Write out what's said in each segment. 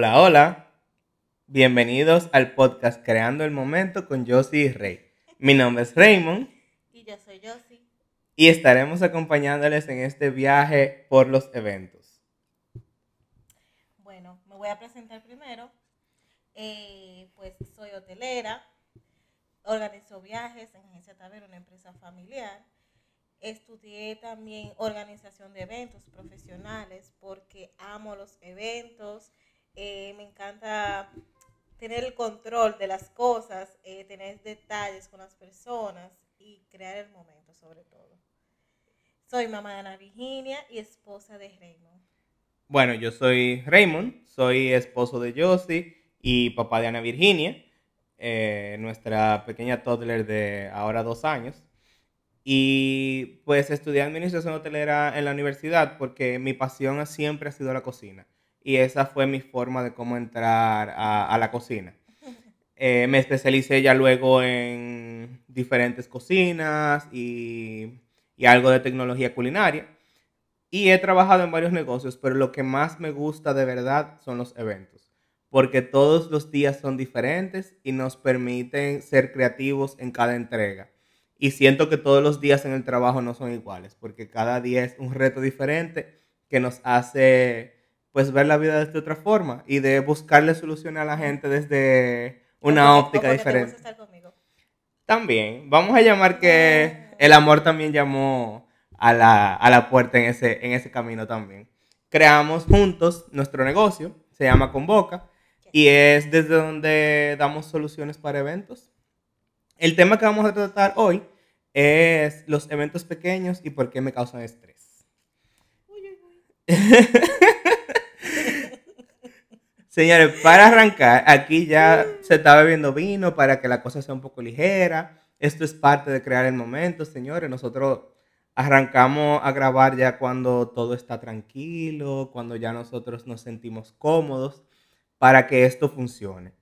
Hola, hola. Bienvenidos al podcast Creando el Momento con Josie y Rey. Mi nombre es Raymond. Y yo soy Josie. Y estaremos acompañándoles en este viaje por los eventos. Bueno, me voy a presentar primero. Eh, pues soy hotelera, organizo viajes en Agencia Taber, una empresa familiar. Estudié también organización de eventos profesionales porque amo los eventos. Eh, me encanta tener el control de las cosas, eh, tener detalles con las personas y crear el momento sobre todo. Soy mamá de Ana Virginia y esposa de Raymond. Bueno, yo soy Raymond, soy esposo de Josie y papá de Ana Virginia, eh, nuestra pequeña toddler de ahora dos años. Y pues estudié administración hotelera en la universidad porque mi pasión siempre ha sido la cocina. Y esa fue mi forma de cómo entrar a, la cocina. Eh, me especialicé ya luego en diferentes cocinas y, y algo de tecnología culinaria. Y he trabajado en varios negocios, pero lo que más me gusta de verdad son los eventos. Porque todos los días son diferentes y nos permiten ser creativos en cada entrega. Y siento que todos los días en el trabajo no son iguales, porque cada día es un reto diferente que nos hace pues ver la vida de otra forma y de buscarle soluciones a la gente desde una óptica diferente. También, vamos a llamar que ah. el amor también llamó a la, a la puerta en ese, en ese camino también. Creamos juntos nuestro negocio, se llama Convoca, y es desde donde damos soluciones para eventos. El tema que vamos a tratar hoy es los eventos pequeños y por qué me causan estrés. Señores, para arrancar, aquí ya se está bebiendo vino para que la cosa sea un poco ligera. Esto es parte de crear el momento, señores. Nosotros arrancamos a grabar ya cuando todo está tranquilo, cuando ya nosotros nos sentimos cómodos para que esto funcione.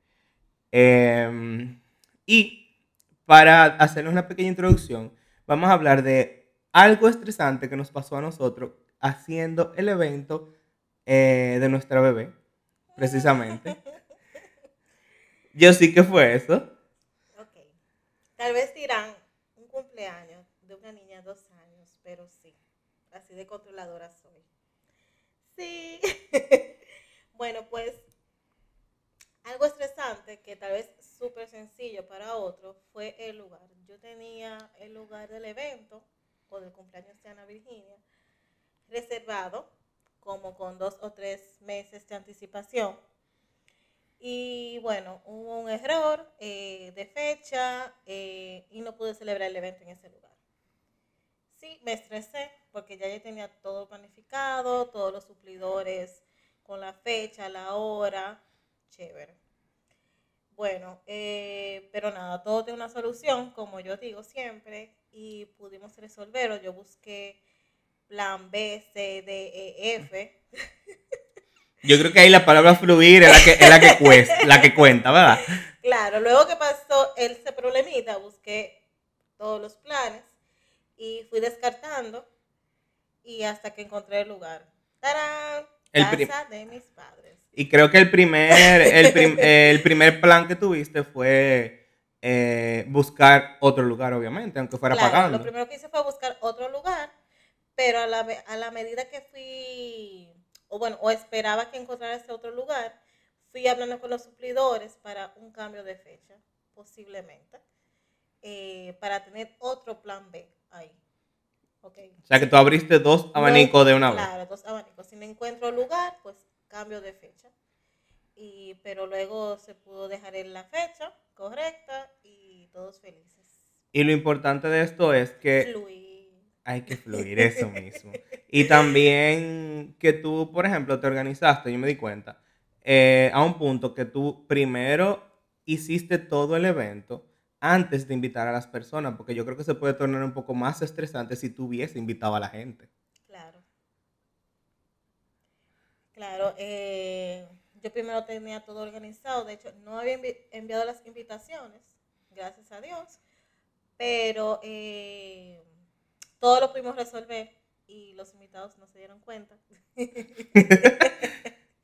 Em, y para hacernos una pequeña introducción, vamos a hablar de algo estresante que nos pasó a nosotros haciendo el evento eh, de nuestra bebé, precisamente. Yo sí que fue eso. Ok. Tal vez dirán un cumpleaños de una niña de dos años, pero sí, así de controladora soy. Sí. bueno, pues algo estresante, que tal vez súper sencillo para otro, fue el lugar. Yo tenía el lugar del evento o del cumpleaños de Ana Virginia reservado como con dos o tres meses de anticipación. Y bueno, hubo un error eh, de fecha eh, y no pude celebrar el evento en ese lugar. Sí, me estresé porque ya yo tenía todo planificado, todos los suplidores con la fecha, la hora, chévere. Bueno, eh, pero nada, todo tiene una solución, como yo digo siempre, y pudimos resolverlo. Yo busqué plan B, C, D, E, F. Yo creo que ahí la palabra fluir es la que, es la que, cuesta, la que cuenta, ¿verdad? Claro, luego que pasó ese problemita, busqué todos los planes y fui descartando y hasta que encontré el lugar. ¡Tarán! Casa de mis padres. Y creo que el primer, el, primer plan que tuviste fue eh, buscar otro lugar, obviamente, aunque fuera claro, pagando. Lo primero que hice fue buscar otro lugar, pero a la, a la medida que fui, o bueno, o esperaba que encontrara ese otro lugar, fui hablando con los suplidores para un cambio de fecha, posiblemente, eh, para tener otro plan B ahí. Okay. O sea que tú abriste dos abanicos de una vez. Claro, dos abanicos. Si no encuentro lugar, pues cambio de fecha. Y, pero luego se pudo dejar en la fecha correcta y todos felices. Y lo importante de esto es que... Fluir. Hay que fluir, eso mismo. y también que tú, por ejemplo, te organizaste, yo me di cuenta, eh, a un punto que tú primero hiciste todo el evento antes de invitar a las personas, porque yo creo que se puede tornar un poco más estresante si tú hubiese invitado a la gente. Claro. Claro. Eh, yo primero tenía todo organizado, de hecho no había enviado las invitaciones, gracias a Dios, pero eh, todo lo pudimos resolver y los invitados no se dieron cuenta.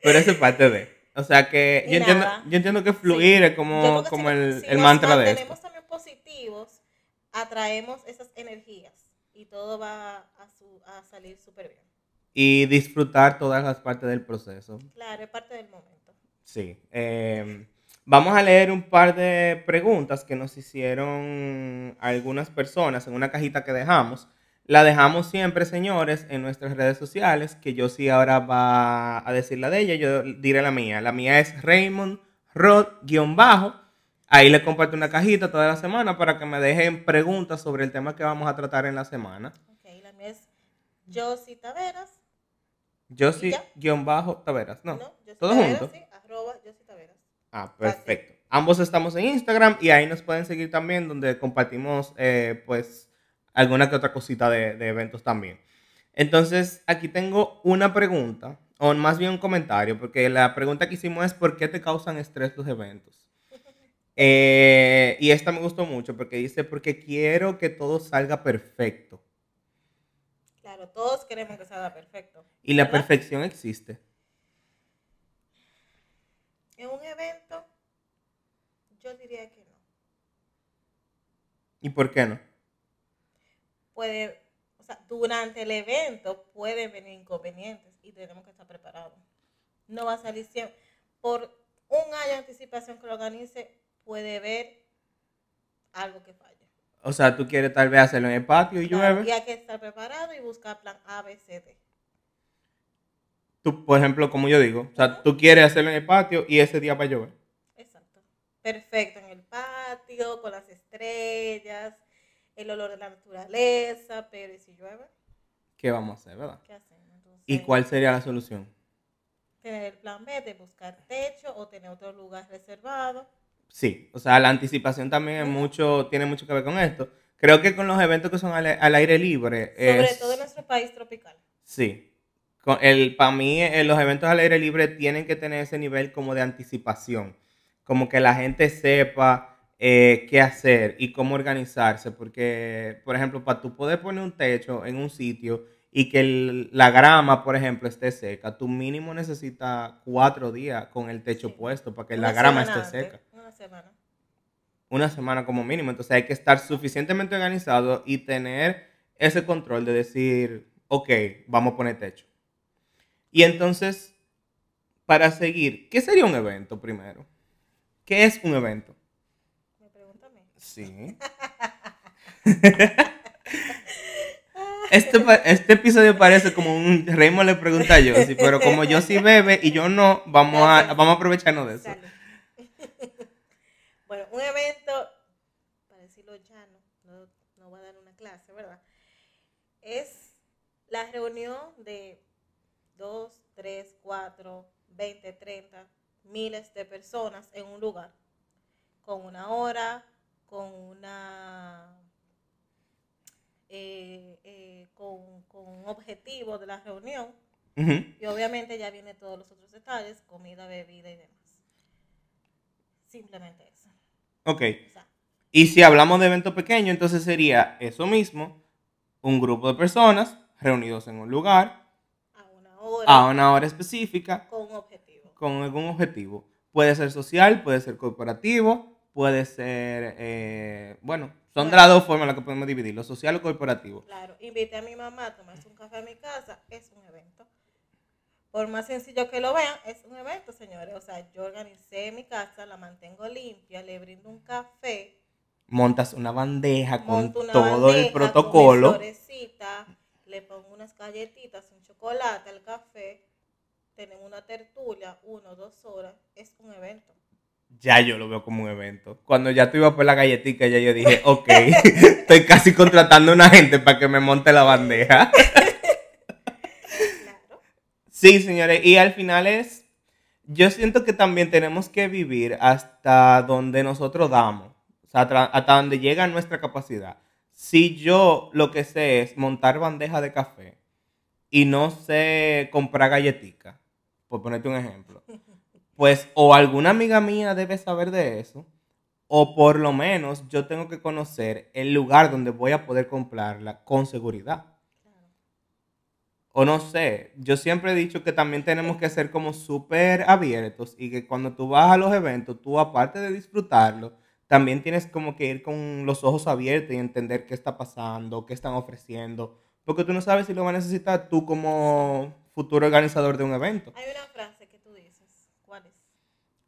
pero eso es parte de... O sea que yo entiendo, yo entiendo que fluir es Yo como, que como si, el, si el mantra de mantenemos esto. también positivos, atraemos esas energías y todo va a, su- a salir súper bien. Y disfrutar todas las partes del proceso. Claro, es parte del momento. Sí. eh, vamos a leer un par de preguntas que nos hicieron algunas personas en una cajita que dejamos. La dejamos siempre, señores, en nuestras redes sociales, que yo sí ahora va a decir la de ella, yo diré la mía. La mía es Raymond Rod-bajo. Ahí le comparto una cajita toda la semana para que me dejen preguntas sobre el tema que vamos a tratar en la semana. Ok, la mía es Josie Taveras. Yo ¿Y sí, ya? guion bajo, Taveras. No, ¿no? Josie todo Taveras, junto. Sí, arroba Josie Taveras. Ah, perfecto. Ambos estamos en Instagram y ahí nos pueden seguir también, donde compartimos, eh, pues, alguna que otra cosita de, de eventos también. Entonces, aquí tengo una pregunta, o más bien un comentario, porque la pregunta que hicimos es ¿por qué te causan estrés los eventos? Eh, y esta me gustó mucho porque dice, porque quiero que todo salga perfecto. Claro, todos queremos que salga perfecto. Y la ¿verdad? perfección existe. En un evento, yo diría que no. ¿Y por qué no? Puede, o sea, durante el evento pueden venir inconvenientes y tenemos que estar preparados. No va a salir siempre. Por un año de anticipación que lo organice, puede haber algo que falle. O sea, tú quieres tal vez hacerlo en el patio y Claro, llueve. y hay que estar preparado y buscar plan A, B, C, D. Tú, por ejemplo, como yo digo, o sea, tú quieres hacerlo en el patio y ese día va a llover. Exacto. Perfecto en el patio, con las estrellas, el olor de la naturaleza, pero ¿y si llueve? ¿Qué vamos a hacer, verdad? ¿Qué hacemos? Entonces, ¿Y cuál sería la solución? Tener el plan B de buscar techo o tener otro lugar reservado. Sí, o sea, la anticipación también es mucho, tiene mucho que ver con esto. Creo que con los eventos que son al, al aire libre. Sobre es- todo en nuestro país tropical. Sí. Con el, para mí, eh, los eventos al aire libre tienen que tener ese nivel como de anticipación. Como que la gente sepa eh, qué hacer y cómo organizarse. Porque, por ejemplo, para tú poder poner un techo en un sitio y que el- la grama, por ejemplo, esté seca, tú mínimo necesitas cuatro días con el techo Sí. puesto para que Una la grama esté antes, seca. Una semana. Una semana como mínimo. Entonces hay que estar suficientemente organizado y tener ese control de decir, ok, vamos a poner techo. Y entonces, para seguir, ¿qué sería un evento primero? ¿Qué es un evento? Me pregunta a mí. Sí. Este, este episodio parece como un Raymond le pregunta a Josie, pero como Josie bebe y yo no, vamos a, vamos a aprovecharnos de eso. Bueno, un evento, para decirlo llano, no, no voy a dar una clase, ¿verdad? Es la reunión de 2, 3, 4, 20, 30, miles de personas en un lugar, con una hora, con una... eh, eh, con, con un objetivo de la reunión y obviamente ya viene todos los otros detalles, comida, bebida y demás. Simplemente eso. Ok. O sea, Y si hablamos de evento pequeño, entonces sería eso mismo, un grupo de personas reunidos en un lugar, a una hora, a una hora específica, con un objetivo. con algún objetivo. Puede ser social, puede ser corporativo, puede ser, eh, bueno, son de las dos formas en las que podemos dividirlo, social o corporativo. Claro, invité a mi mamá a tomarse un café a mi casa, es un evento. Por más sencillo que lo vean, es un evento, señores. O sea, yo organicé mi casa, la mantengo limpia, le brindo un café, Montas una bandeja con una todo bandeja el protocolo. le pongo unas galletitas, un chocolate al café, tenemos una tertulia, uno o dos horas, es un evento. Ya yo lo veo como un evento. Cuando ya tú ibas por la galletita, ya yo dije, ok, estoy casi contratando a una gente para que me monte la bandeja. Claro. Sí, señores, y al final es, yo siento que también tenemos que vivir hasta donde nosotros damos, o sea, hasta donde llega nuestra capacidad. Si yo lo que sé es montar bandeja de café y no sé comprar galletica, por ponerte un ejemplo, pues o alguna amiga mía debe saber de eso, o por lo menos yo tengo que conocer el lugar donde voy a poder comprarla con seguridad. O no sé, yo siempre he dicho que también tenemos que ser como súper abiertos y que cuando tú vas a los eventos, tú aparte de disfrutarlo, también tienes como que ir con los ojos abiertos y entender qué está pasando, qué están ofreciendo, porque tú no sabes si lo va a necesitar tú como futuro organizador de un evento. Hay una frase que tú dices, ¿cuál es?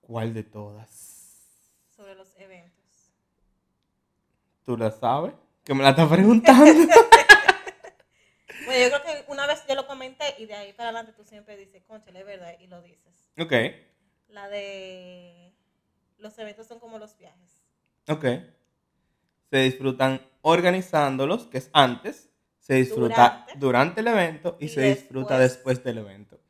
¿Cuál de todas? Sobre los eventos. ¿Tú la sabes? Que me la estás preguntando. Bueno, yo creo que una vez yo lo comenté y de ahí para adelante tú siempre dices, conchale, es verdad, y lo dices. ok, La de los eventos son como los viajes. ok. Se disfrutan organizándolos, que es antes, se disfruta durante, Durante. el evento y, Y se disfruta después del evento.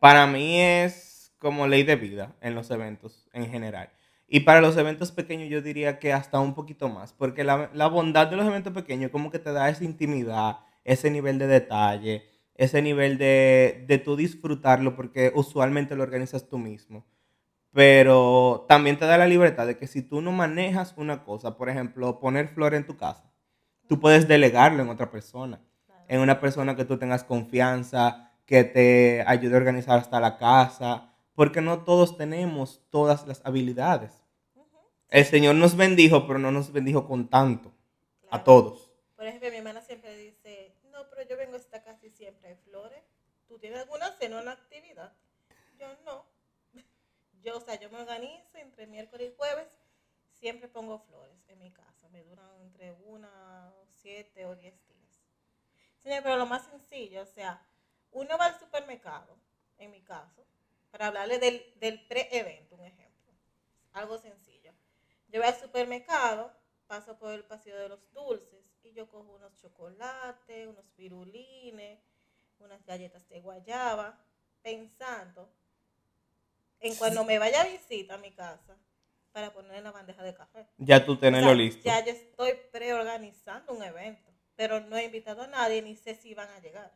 Para mí es como ley de vida en los eventos en general. Y para los eventos pequeños yo diría que hasta un poquito más, porque la, la bondad de los eventos pequeños como que te da esa intimidad, ese nivel de detalle, ese nivel de, de tú disfrutarlo, porque usualmente lo organizas tú mismo. Pero también te da la libertad de que si tú no manejas una cosa, por ejemplo, poner flor en tu casa, tú puedes delegarlo en otra persona, en una persona que tú tengas confianza, que te ayude a organizar hasta la casa, porque no todos tenemos todas las habilidades. El Señor nos bendijo, pero no nos bendijo con tanto, a todos. Por ejemplo, mi hermana siempre dice, no, pero yo vengo a esta casa y siempre hay flores. ¿Tú tienes alguna cena o una actividad? Yo no. Yo, o sea, yo me organizo entre miércoles y jueves, siempre pongo flores en mi casa. Me duran entre una, siete o diez días. Señor, pero lo más sencillo, o sea, uno va al supermercado, en mi caso, para hablarle del, del pre-evento, un ejemplo. Algo sencillo. Yo voy al supermercado, paso por el pasillo de los dulces y yo cojo unos chocolates, unos pirulines, unas galletas de guayaba, pensando en cuando me vaya a visita a mi casa para poner en la bandeja de café. Ya tú O tenés sea, lo listo. Ya yo estoy preorganizando un evento, pero no he invitado a nadie ni sé si van a llegar.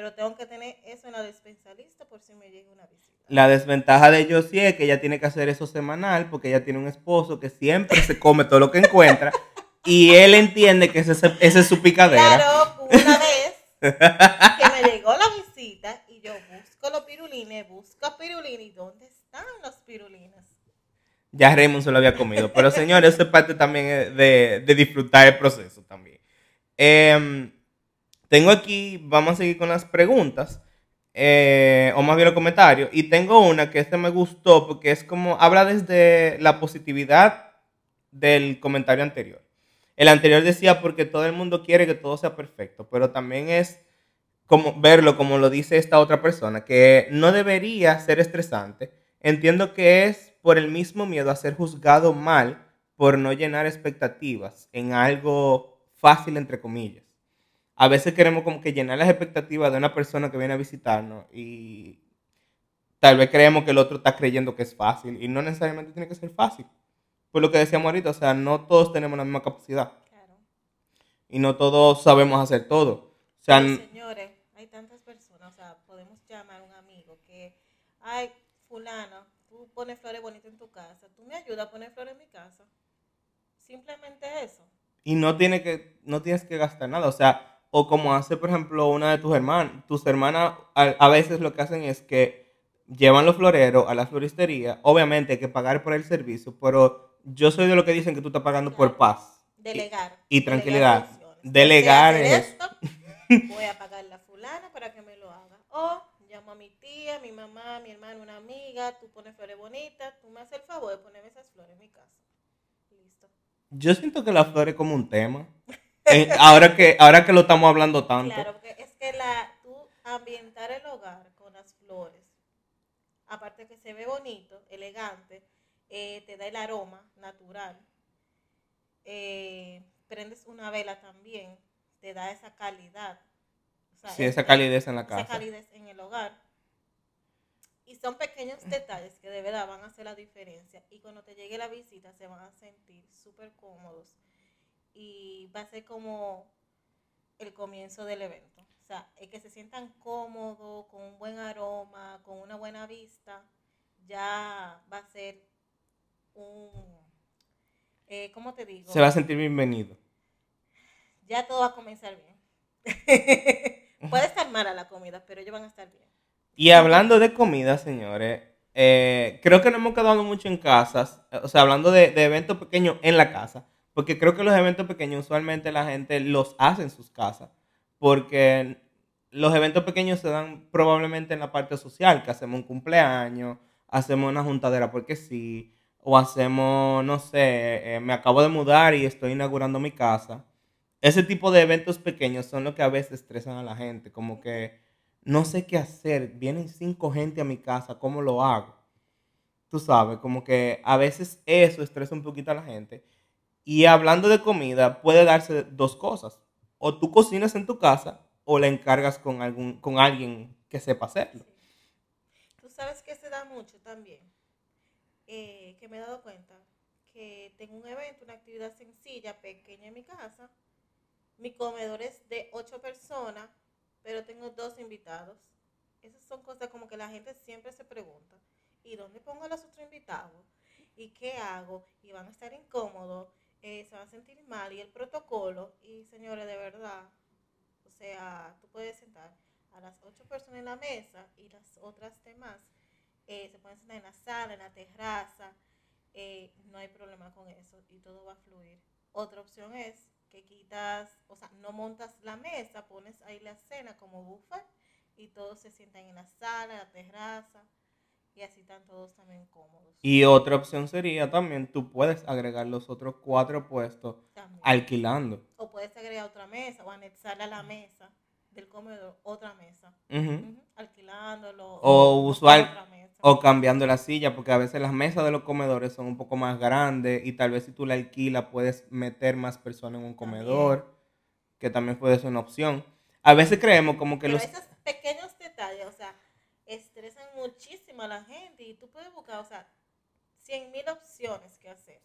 Pero tengo que tener eso en la despensa lista por si me llega una visita. La desventaja de Josie es que ella tiene que hacer eso semanal porque ella tiene un esposo que siempre se come todo lo que encuentra y él entiende que ese, ese es su picadera. Claro, una vez que me llegó la visita y yo busco los pirulines, busco pirulines, ¿y dónde están los pirulines? Ya Raymond se lo había comido. Pero señores, eso es parte también de, de disfrutar el proceso también. Em, tengo aquí, vamos a seguir con las preguntas. eh, o más bien los comentarios. Y tengo una que este me gustó porque es como, habla desde la positividad del comentario anterior. El anterior decía porque todo el mundo quiere que todo sea perfecto, pero también es como verlo como lo dice esta otra persona, que no debería ser estresante. Entiendo que es por el mismo miedo a ser juzgado mal por no llenar expectativas en algo fácil, entre comillas. A veces queremos como que llenar las expectativas de una persona que viene a visitarnos y tal vez creemos que el otro está creyendo que es fácil y no necesariamente tiene que ser fácil. Por lo que decíamos ahorita, o sea, no todos tenemos la misma capacidad Claro. y no todos sabemos hacer todo. O sea, Pero, señores, hay tantas personas, o sea, podemos llamar a un amigo que, ay, fulano, tú pones flores bonitas en tu casa, tú me ayudas a poner flores en mi casa. Simplemente eso. y no, tiene que, no tienes que gastar nada. O sea, o como hace, por ejemplo, una de tus hermanas. Tus hermanas a, a veces lo que hacen es que llevan los floreros a la floristería. Obviamente hay que pagar por el servicio, pero yo soy de lo que dicen que tú estás pagando por paz. Delegar. y tranquilidad. Delegar es esto, voy a pagarle a fulana para que me lo haga. O llamo a mi tía, mi mamá, mi hermano, una amiga, tú pones flores bonitas, tú me haces el favor de ponerme esas flores en mi casa. Listo. Yo siento que la flor es como un tema. Eh, ahora, que, ahora que lo estamos hablando tanto. Claro, porque es que la, tú ambientar el hogar con las flores, aparte que se ve bonito, elegante, eh, te da el aroma natural. Eh, prendes una vela también, te da esa calidad. O sea, Sí, esa es- calidez en la esa casa. calidez en el hogar. Y son pequeños detalles que de verdad van a hacer la diferencia. Y cuando te llegue la visita se van a sentir súper cómodos. Y va a ser como el comienzo del evento. O sea, el que se sientan cómodos, con un buen aroma, con una buena vista, ya va a ser un... Eh, ¿Cómo te digo? Se va a sentir bienvenido. ya todo va a comenzar bien. Puede estar mala la comida, pero ellos van a estar bien. Y hablando de comida, señores, eh, creo que no hemos quedado mucho en casas, o sea, hablando de, de eventos pequeños en la casa, porque creo que los eventos pequeños usualmente la gente los hace en sus casas, porque los eventos pequeños se dan probablemente en la parte social, que hacemos un cumpleaños, hacemos una juntadera porque sí, o hacemos, no sé, eh, me acabo de mudar y estoy inaugurando mi casa. Ese tipo de eventos pequeños son los que a veces estresan a la gente, como que no sé qué hacer, vienen cinco gente a mi casa, ¿cómo lo hago? Tú sabes, como que a veces eso estresa un poquito a la gente. Y hablando de comida, puede darse dos cosas. O tú cocinas en tu casa o la encargas con, algún, con alguien que sepa hacerlo. Tú sabes que se da mucho también, eh, que me he dado cuenta, que tengo un evento, una actividad sencilla, pequeña en mi casa. Mi comedor es de ocho personas, pero tengo dos invitados. Esas son cosas como que la gente siempre se pregunta, ¿y dónde pongo a los otros invitados? ¿Y qué hago? Y van a estar incómodos, eh, se van a sentir mal, y el protocolo, y señores, de verdad, o sea, tú puedes sentar a las ocho personas en la mesa y las otras demás eh, se pueden sentar en la sala, en la terraza, eh, no hay problema con eso y todo va a fluir. Otra opción es que quitas, o sea, no montas la mesa, pones ahí la cena como buffet y todos se sientan en la sala, en la terraza y así están todos también cómodos. Y otra opción sería también, tú puedes agregar los otros cuatro puestos También. alquilando. O puedes agregar otra mesa o anexarle a la mesa del comedor otra mesa, Ujú. Ujú, alquilándolo. O usual- otra mesa. O cambiando la silla, porque a veces las mesas de los comedores son un poco más grandes y tal vez si tú la alquilas puedes meter más personas en un comedor, que también puede ser una opción. A veces creemos como que Pero los... esos pequeños detalles, o sea, estresan muchísimo a la gente y tú puedes buscar, o sea, cien mil opciones que hacer.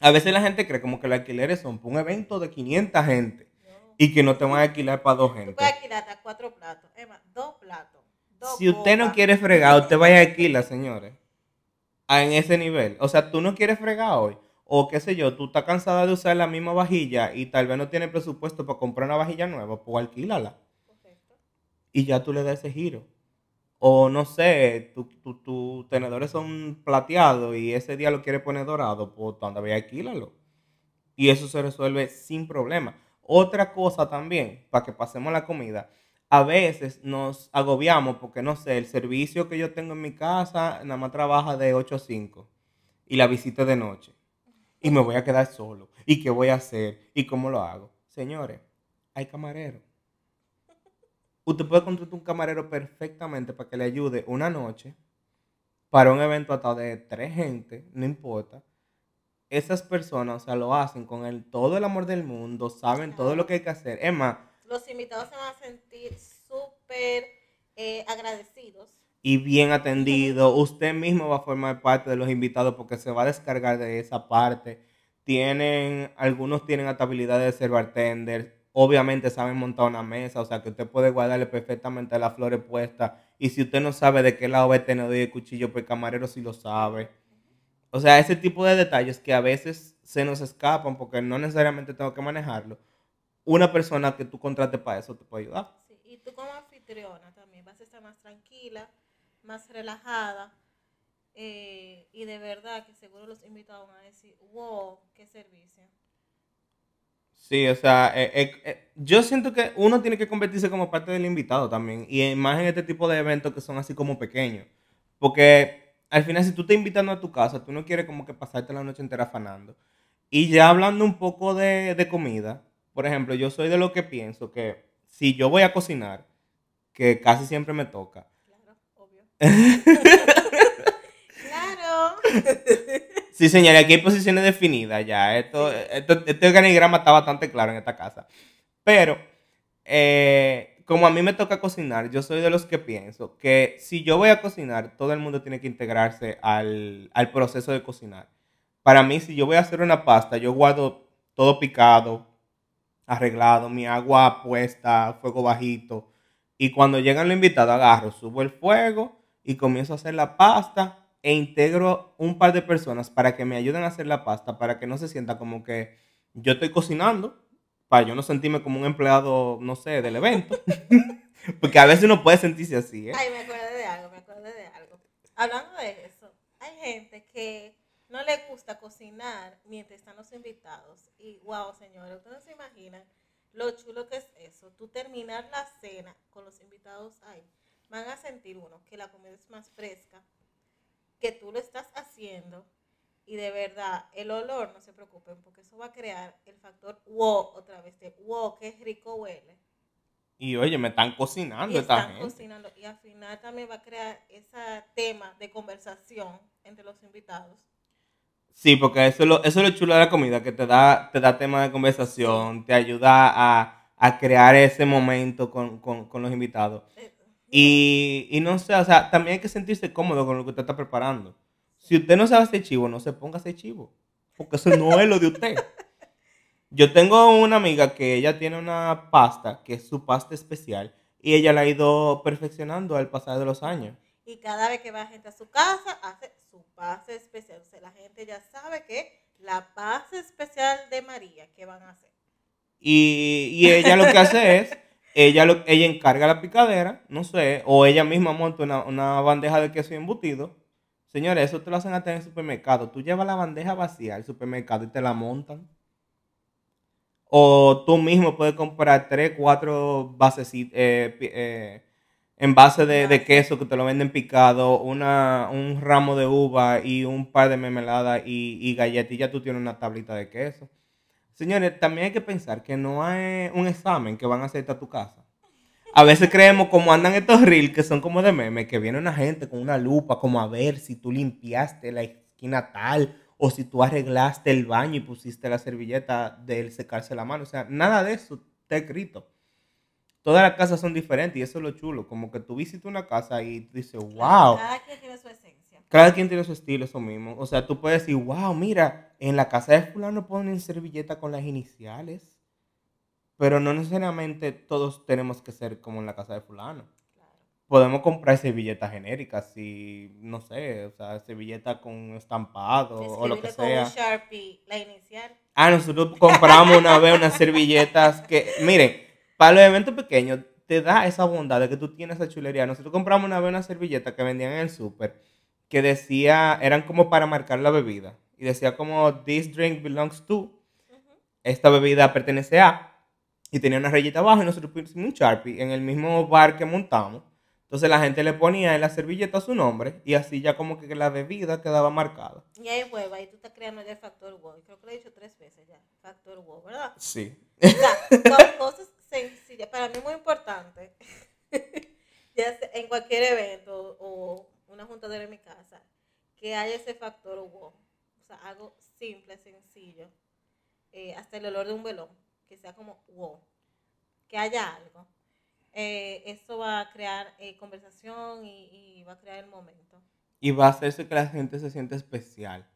A veces la gente cree como que los alquileres son para un evento de 500 gente ¿no? y que no te van a alquilar para dos Tú gente. puedes alquilar hasta cuatro platos, más, dos platos. Dos Si usted no quiere fregar, usted vaya a alquilar, señores. En ese nivel. O sea, tú no quieres fregar hoy. O qué sé yo, tú estás cansada de usar la misma vajilla y tal vez no tienes presupuesto para comprar una vajilla nueva, pues alquílala. Y ya tú le das ese giro. O no sé, tus tu, tu tenedores son plateados y ese día lo quieres poner dorado, pues anda ve alquílalo. Y eso se resuelve sin problema. Otra cosa también, para que pasemos la comida, a veces nos agobiamos porque no sé, el servicio que yo tengo en mi casa nada más trabaja de 8 a 5 y la visita de noche. Y me voy a quedar solo. ¿Y qué voy a hacer? ¿Y cómo lo hago? Señores, hay camareros. Usted puede contratar un camarero perfectamente para que le ayude una noche para un evento hasta de tres gente, no importa. Esas personas, o sea, lo hacen con el, todo el amor del mundo, saben todo lo que hay que hacer. Es más, Los invitados se van a sentir súper eh, agradecidos. y bien atendido. Usted mismo va a formar parte de los invitados porque se va a descargar de esa parte. Tienen, algunos tienen hasta habilidades de ser bartender. Obviamente saben montar una mesa, o sea que usted puede guardarle perfectamente las flores puestas. Y si usted no sabe de qué lado va el tenedor el cuchillo, pues el camarero sí lo sabe. O sea, ese tipo de detalles que a veces se nos escapan porque no necesariamente tengo que manejarlo. Una persona que tú contrates para eso te puede ayudar. Y tú como anfitriona también vas a estar más tranquila, más relajada. eh, y de verdad que seguro los invitados van a decir, wow, qué servicio. Sí, o sea, eh, eh, eh, yo siento que uno tiene que convertirse como parte del invitado también. Y más en este tipo de eventos que son así como pequeños. Porque al final, si tú te invitando a tu casa, tú no quieres como que pasarte la noche entera afanando. Y ya hablando un poco de, de comida, por ejemplo, yo soy de lo que pienso que si yo voy a cocinar, que casi siempre me toca, Claro, obvio. claro. Sí, señora, aquí hay posiciones definidas ya. Esto, esto- este organigrama está bastante claro en esta casa. Pero, eh, como a mí me toca cocinar, yo soy de los que pienso que si yo voy a cocinar, todo el mundo tiene que integrarse al, al proceso de cocinar. Para mí, si yo voy a hacer una pasta, yo guardo todo picado, arreglado, mi agua puesta, fuego bajito. Y cuando llegan los invitados, agarro, subo el fuego y comienzo a hacer la pasta e integro un par de personas para que me ayuden a hacer la pasta, para que no se sienta como que yo estoy cocinando para yo no sentirme como un empleado, no sé, del evento. Porque a veces uno puede sentirse así, ¿eh? Ay, me acordé de algo, me acordé de algo. Hablando de eso, hay gente que no le gusta cocinar mientras están los invitados. Y wow, señores, ustedes no se imaginan lo chulo que es eso. Tú terminar la cena con los invitados ahí. Van a sentir uno que la comida es más fresca, que tú lo estás haciendo. Y de verdad, el olor, no se preocupen, porque eso va a crear el factor wow, otra vez, de wow, qué rico huele. Y oye, me están cocinando Y esta están gente. cocinando. Y al final también va a crear ese tema de conversación entre los invitados. Sí, porque eso es lo, eso es lo chulo de la comida, que te da, te da tema de conversación, te ayuda a, a crear ese momento con, con, con los invitados. Y, y no sé, o sea, también hay que sentirse cómodo con lo que usted está preparando. Si usted no sabe hacer chivo, no se ponga a hacer chivo. Porque eso no es lo de usted. Yo tengo una amiga que ella tiene una pasta, que es su pasta especial, y ella la ha ido perfeccionando al pasar de los años. Y cada vez que va gente a su casa, hace su pase especial. O sea, la gente ya sabe que la pase especial de María, ¿qué van a hacer? Y, y ella lo que hace es, ella, lo, ella encarga la picadera, no sé, o ella misma monta una, una bandeja de queso embutido. Señores, eso te lo hacen hasta en el supermercado. Tú llevas la bandeja vacía al supermercado y te la montan. O tú mismo puedes comprar tres, cuatro bases, eh, eh, envases de, de queso que te lo venden picado, una, un ramo de uva y un par de mermeladas y, y galletas y ya tú tienes una tablita de queso. Señores, también hay que pensar que no hay un examen que van a hacer a tu casa. A veces creemos como andan estos reels que son como de meme, que viene una gente con una lupa como a ver si tú limpiaste la esquina tal o si tú arreglaste el baño y pusiste la servilleta del secarse la mano. O sea, nada de eso está escrito. Todas las casas son diferentes y eso es lo chulo. Como que tú visitas una casa y dices, wow. Cada quien tiene su estilo, eso mismo. O sea, tú puedes decir, wow, mira, en la casa de fulano ponen servilleta con las iniciales. Pero no necesariamente todos tenemos que ser como en la casa de fulano. Claro. Podemos comprar servilletas genéricas, si, no sé, o sea, servilleta con estampado o lo que con un sea. Sharpie la inicial. Ah, nosotros compramos una vez unas servilletas que, miren, para los eventos pequeños te da esa bondad de que tú tienes esa chulería. Nosotros compramos una vez una servilleta que vendían en el súper que decía, eran como para marcar la bebida. Y decía como, this drink belongs to, esta bebida pertenece a, y tenía una rayita abajo y nosotros pusimos un Sharpie en el mismo bar que montamos. Entonces la gente le ponía en la servilleta su nombre y así ya como que la bebida quedaba marcada. Y ahí hueva, y tú estás creando ya el factor wow. Creo que lo he dicho tres veces ya. Factor wow, ¿verdad? Sí. O sea, son cosas sencillas. Para mí muy importante. ya sea en cualquier evento o una juntadera en mi casa, que haya ese factor wow. O sea, algo simple, sencillo. Eh, hasta el olor de un velón, que sea como wow. Que haya algo. Eh, eso va a crear eh, conversación y, va a crear el momento. y va a hacerse que la gente se sienta especial.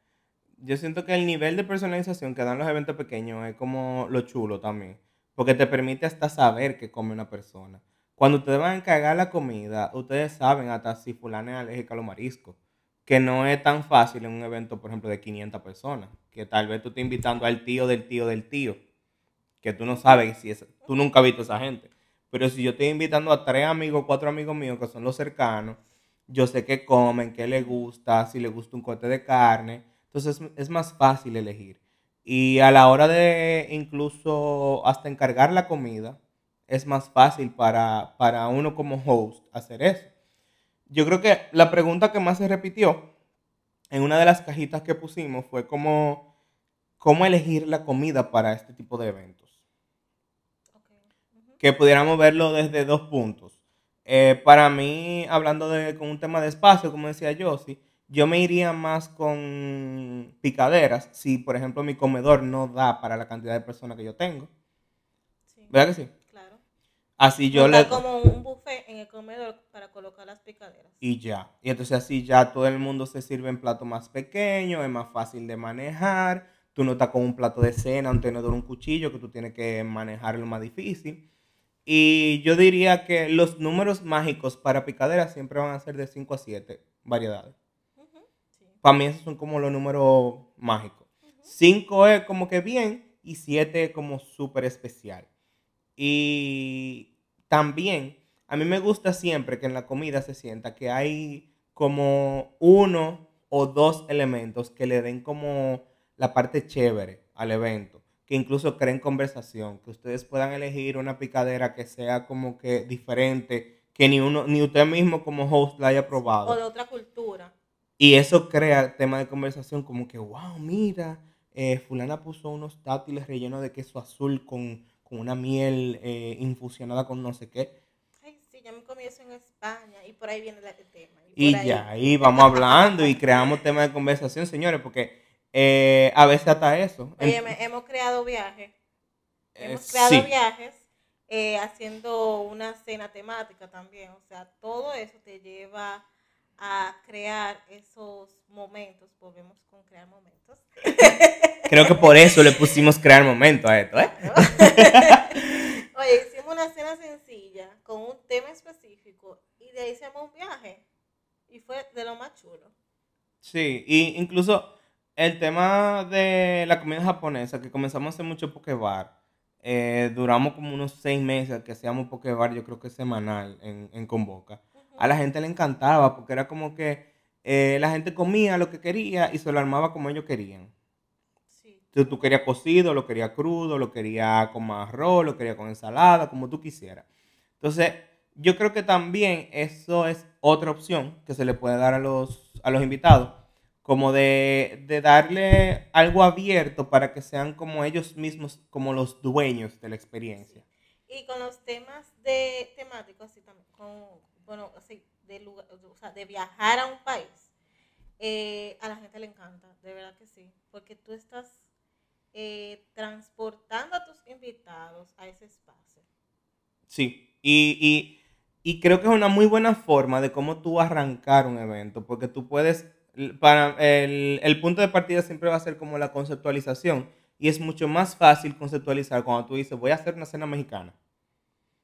Yo siento que el nivel de personalización que dan los eventos pequeños es como lo chulo también, porque te permite hasta saber qué come una persona. Cuando ustedes van a encargar la comida, ustedes saben hasta si fulano es alérgica a los mariscos, que no es tan fácil en un evento, por ejemplo, de 500 personas, que tal vez tú estés invitando al tío del tío del tío, que tú no sabes si es, tú nunca has visto a esa gente. Pero si yo estoy invitando a tres amigos, cuatro amigos míos que son los cercanos, yo sé qué comen, qué les gusta, si les gusta un corte de carne. Entonces es, es más fácil elegir. Y a la hora de incluso hasta encargar la comida, es más fácil para, para uno como host hacer eso. Yo creo que la pregunta que más se repitió en una de las cajitas que pusimos fue como, cómo elegir la comida para este tipo de eventos que pudiéramos verlo desde dos puntos. Eh, para mí, hablando de con un tema de espacio, como decía Josie, yo me iría más con picaderas si, por ejemplo, mi comedor no da para la cantidad de personas que yo tengo. Sí. ¿Verdad que sí? Así yo le... como un buffet en el comedor para colocar las picaderas. Y ya. Y entonces así ya todo el mundo se sirve en plato más pequeño, es más fácil de manejar. Tú no estás con un plato de cena, un tenedor, un cuchillo, que tú tienes que manejarlo más difícil. Y yo diría que los números mágicos para picaderas siempre van a ser de 5 a 7 variedades. Sí. Para mí esos son como los números mágicos. 5 es como que bien y siete como súper especial. Y también a mí me gusta siempre que en la comida se sienta que hay como uno o dos elementos que le den como la parte chévere al evento, que incluso creen conversación, que ustedes puedan elegir una picadera que sea como que diferente, que ni uno ni usted mismo como host la haya probado. O de otra cultura. Y eso crea tema de conversación como que, wow, mira, eh, fulana puso unos dátiles rellenos de queso azul con, una miel eh, infusionada con no sé qué. Ay, sí, ya me comí eso en España y por ahí viene el tema. Y, ya, ahí vamos hablando y creamos tema de conversación, señores, porque eh, a veces hasta eso. Oye, hemos creado viajes. Hemos creado viajes haciendo una cena temática también. O sea, todo eso te lleva a crear esos momentos. Volvemos con crear momentos. Creo que por eso le pusimos crear momentos a esto, ¿eh? Oye, hicimos una cena sencilla con un tema específico y de ahí hicimos un viaje. Y fue de lo más chulo. Sí, y incluso el tema de la comida japonesa, que comenzamos a hacer mucho pokebar, eh, duramos como unos seis meses que hacíamos pokebar, yo creo que semanal en, en Convoca a la gente le encantaba porque era como que eh, la gente comía lo que quería y se lo armaba como ellos querían. Tú, tú querías cocido, lo querías crudo, lo querías con arroz, lo querías con ensalada, como tú quisieras. Entonces, yo creo que también eso es otra opción que se le puede dar a los, a los invitados, como de, de darle algo abierto para que sean como ellos mismos, como los dueños de la experiencia. Y con los temas de temáticos, así también, con, bueno, así, de, lugar, o sea, de viajar a un país, eh, a la gente le encanta, de verdad que sí, porque tú estás eh, transportando a tus invitados a ese espacio. Sí, y, creo que es una muy buena forma de cómo tú arrancar un evento, porque tú puedes, para el, el punto de partida siempre va a ser como la conceptualización, y es mucho más fácil conceptualizar cuando tú dices, voy a hacer una cena mexicana.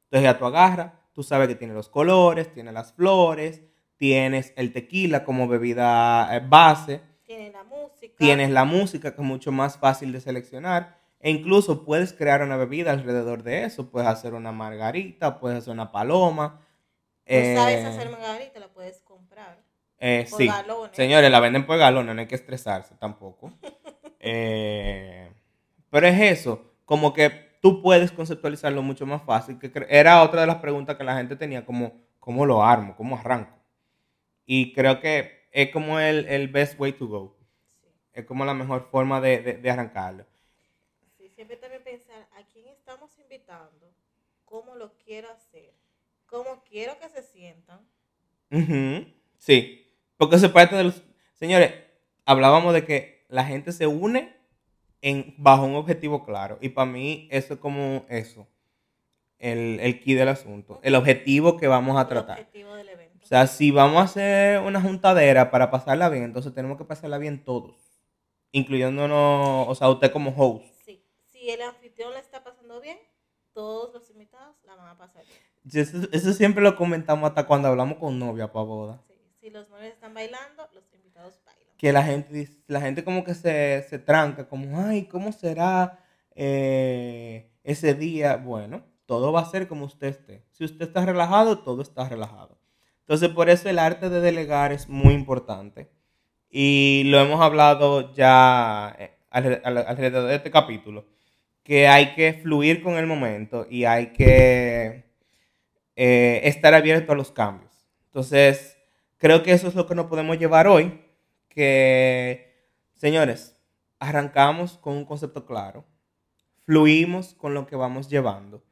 Entonces ya tú agarras, tú sabes que tiene los colores, tiene las flores, tienes el tequila como bebida eh, base. Tienes la música. Tienes la música que es mucho más fácil de seleccionar. E incluso puedes crear una bebida alrededor de eso. Puedes hacer una margarita, puedes hacer una paloma. ¿Tú sabes eh, hacer margarita? La puedes comprar. Eh, sí. Galones. Señores, la venden por galones, no hay que estresarse tampoco. pero es eso, como que tú puedes conceptualizarlo mucho más fácil. Que era otra de las preguntas que la gente tenía, como, ¿cómo lo armo? ¿Cómo arranco? Y creo que es como el, el best way to go. Es como la mejor forma de, de, arrancarlo. Sí, siempre también pensar a quién estamos invitando, cómo lo quiero hacer, cómo quiero que se sientan. Sí, porque se parte de los... Señores, hablábamos de que la gente se une en, bajo un objetivo claro. Y para mí eso es como eso, el, el key del asunto, el objetivo que vamos a tratar. El objetivo del evento. Sea, si vamos a hacer una juntadera para pasarla bien, entonces tenemos que pasarla bien todos, incluyéndonos, o sea, usted como host. Sí, si el anfitrión le está pasando bien, todos los invitados la van a pasar bien. Eso, eso siempre lo comentamos hasta cuando hablamos con novia para boda. Sí, si los novios están bailando, los invitados bailan que la gente, la gente como que se, tranca, como, ay, ¿cómo será eh, ese día? Bueno, todo va a ser como usted esté. Si usted está relajado, todo está relajado. Entonces, por eso el arte de delegar es muy importante. Y lo hemos hablado ya eh, alrededor de este capítulo, que hay que fluir con el momento y hay que eh, estar abierto a los cambios. Entonces, creo que eso es lo que nos podemos llevar hoy que, señores, arrancamos con un concepto claro, fluimos con lo que vamos llevando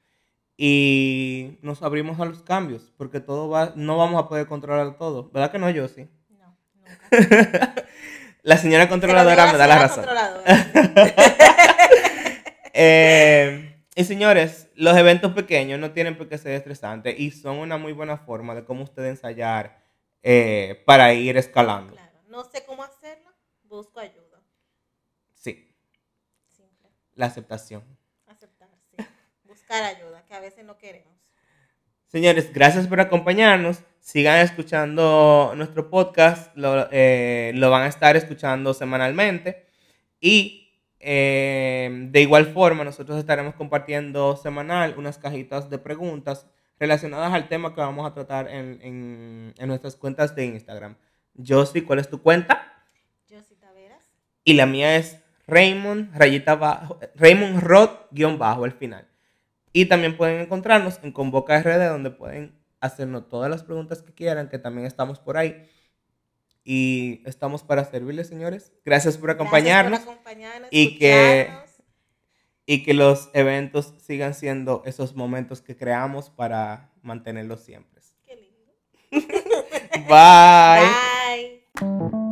y nos abrimos a los cambios, porque todo va, no vamos a poder controlar todo. ¿Verdad que no, yo sí? No, nunca. la señora controladora me da la razón. Eh, y señores, los eventos pequeños no tienen por qué ser estresantes y son una muy buena forma de cómo usted ensayar eh, para ir escalando no sé cómo hacerlo, busco ayuda. Sí. Simple. La aceptación. Buscar ayuda, que a veces no queremos. Señores, gracias por acompañarnos. Sigan escuchando nuestro podcast, lo, eh, lo van a estar escuchando semanalmente. Y Eh, de igual forma, nosotros estaremos compartiendo semanal unas cajitas de preguntas relacionadas al tema que vamos a tratar en, en, en nuestras cuentas de Instagram. Josie, ¿cuál es tu cuenta? Josie Taveras. Y la mía es Raymond, rayita bajo, Raymond Rod, guion bajo, al final. Y también pueden encontrarnos en Convoca RD, donde pueden hacernos todas las preguntas que quieran, que también estamos por ahí. Y estamos para servirles, señores. Gracias por acompañarnos. Gracias por acompañarnos y que-. Y que los eventos sigan siendo esos momentos que creamos para mantenerlos siempre. Qué lindo. Bye. Bye.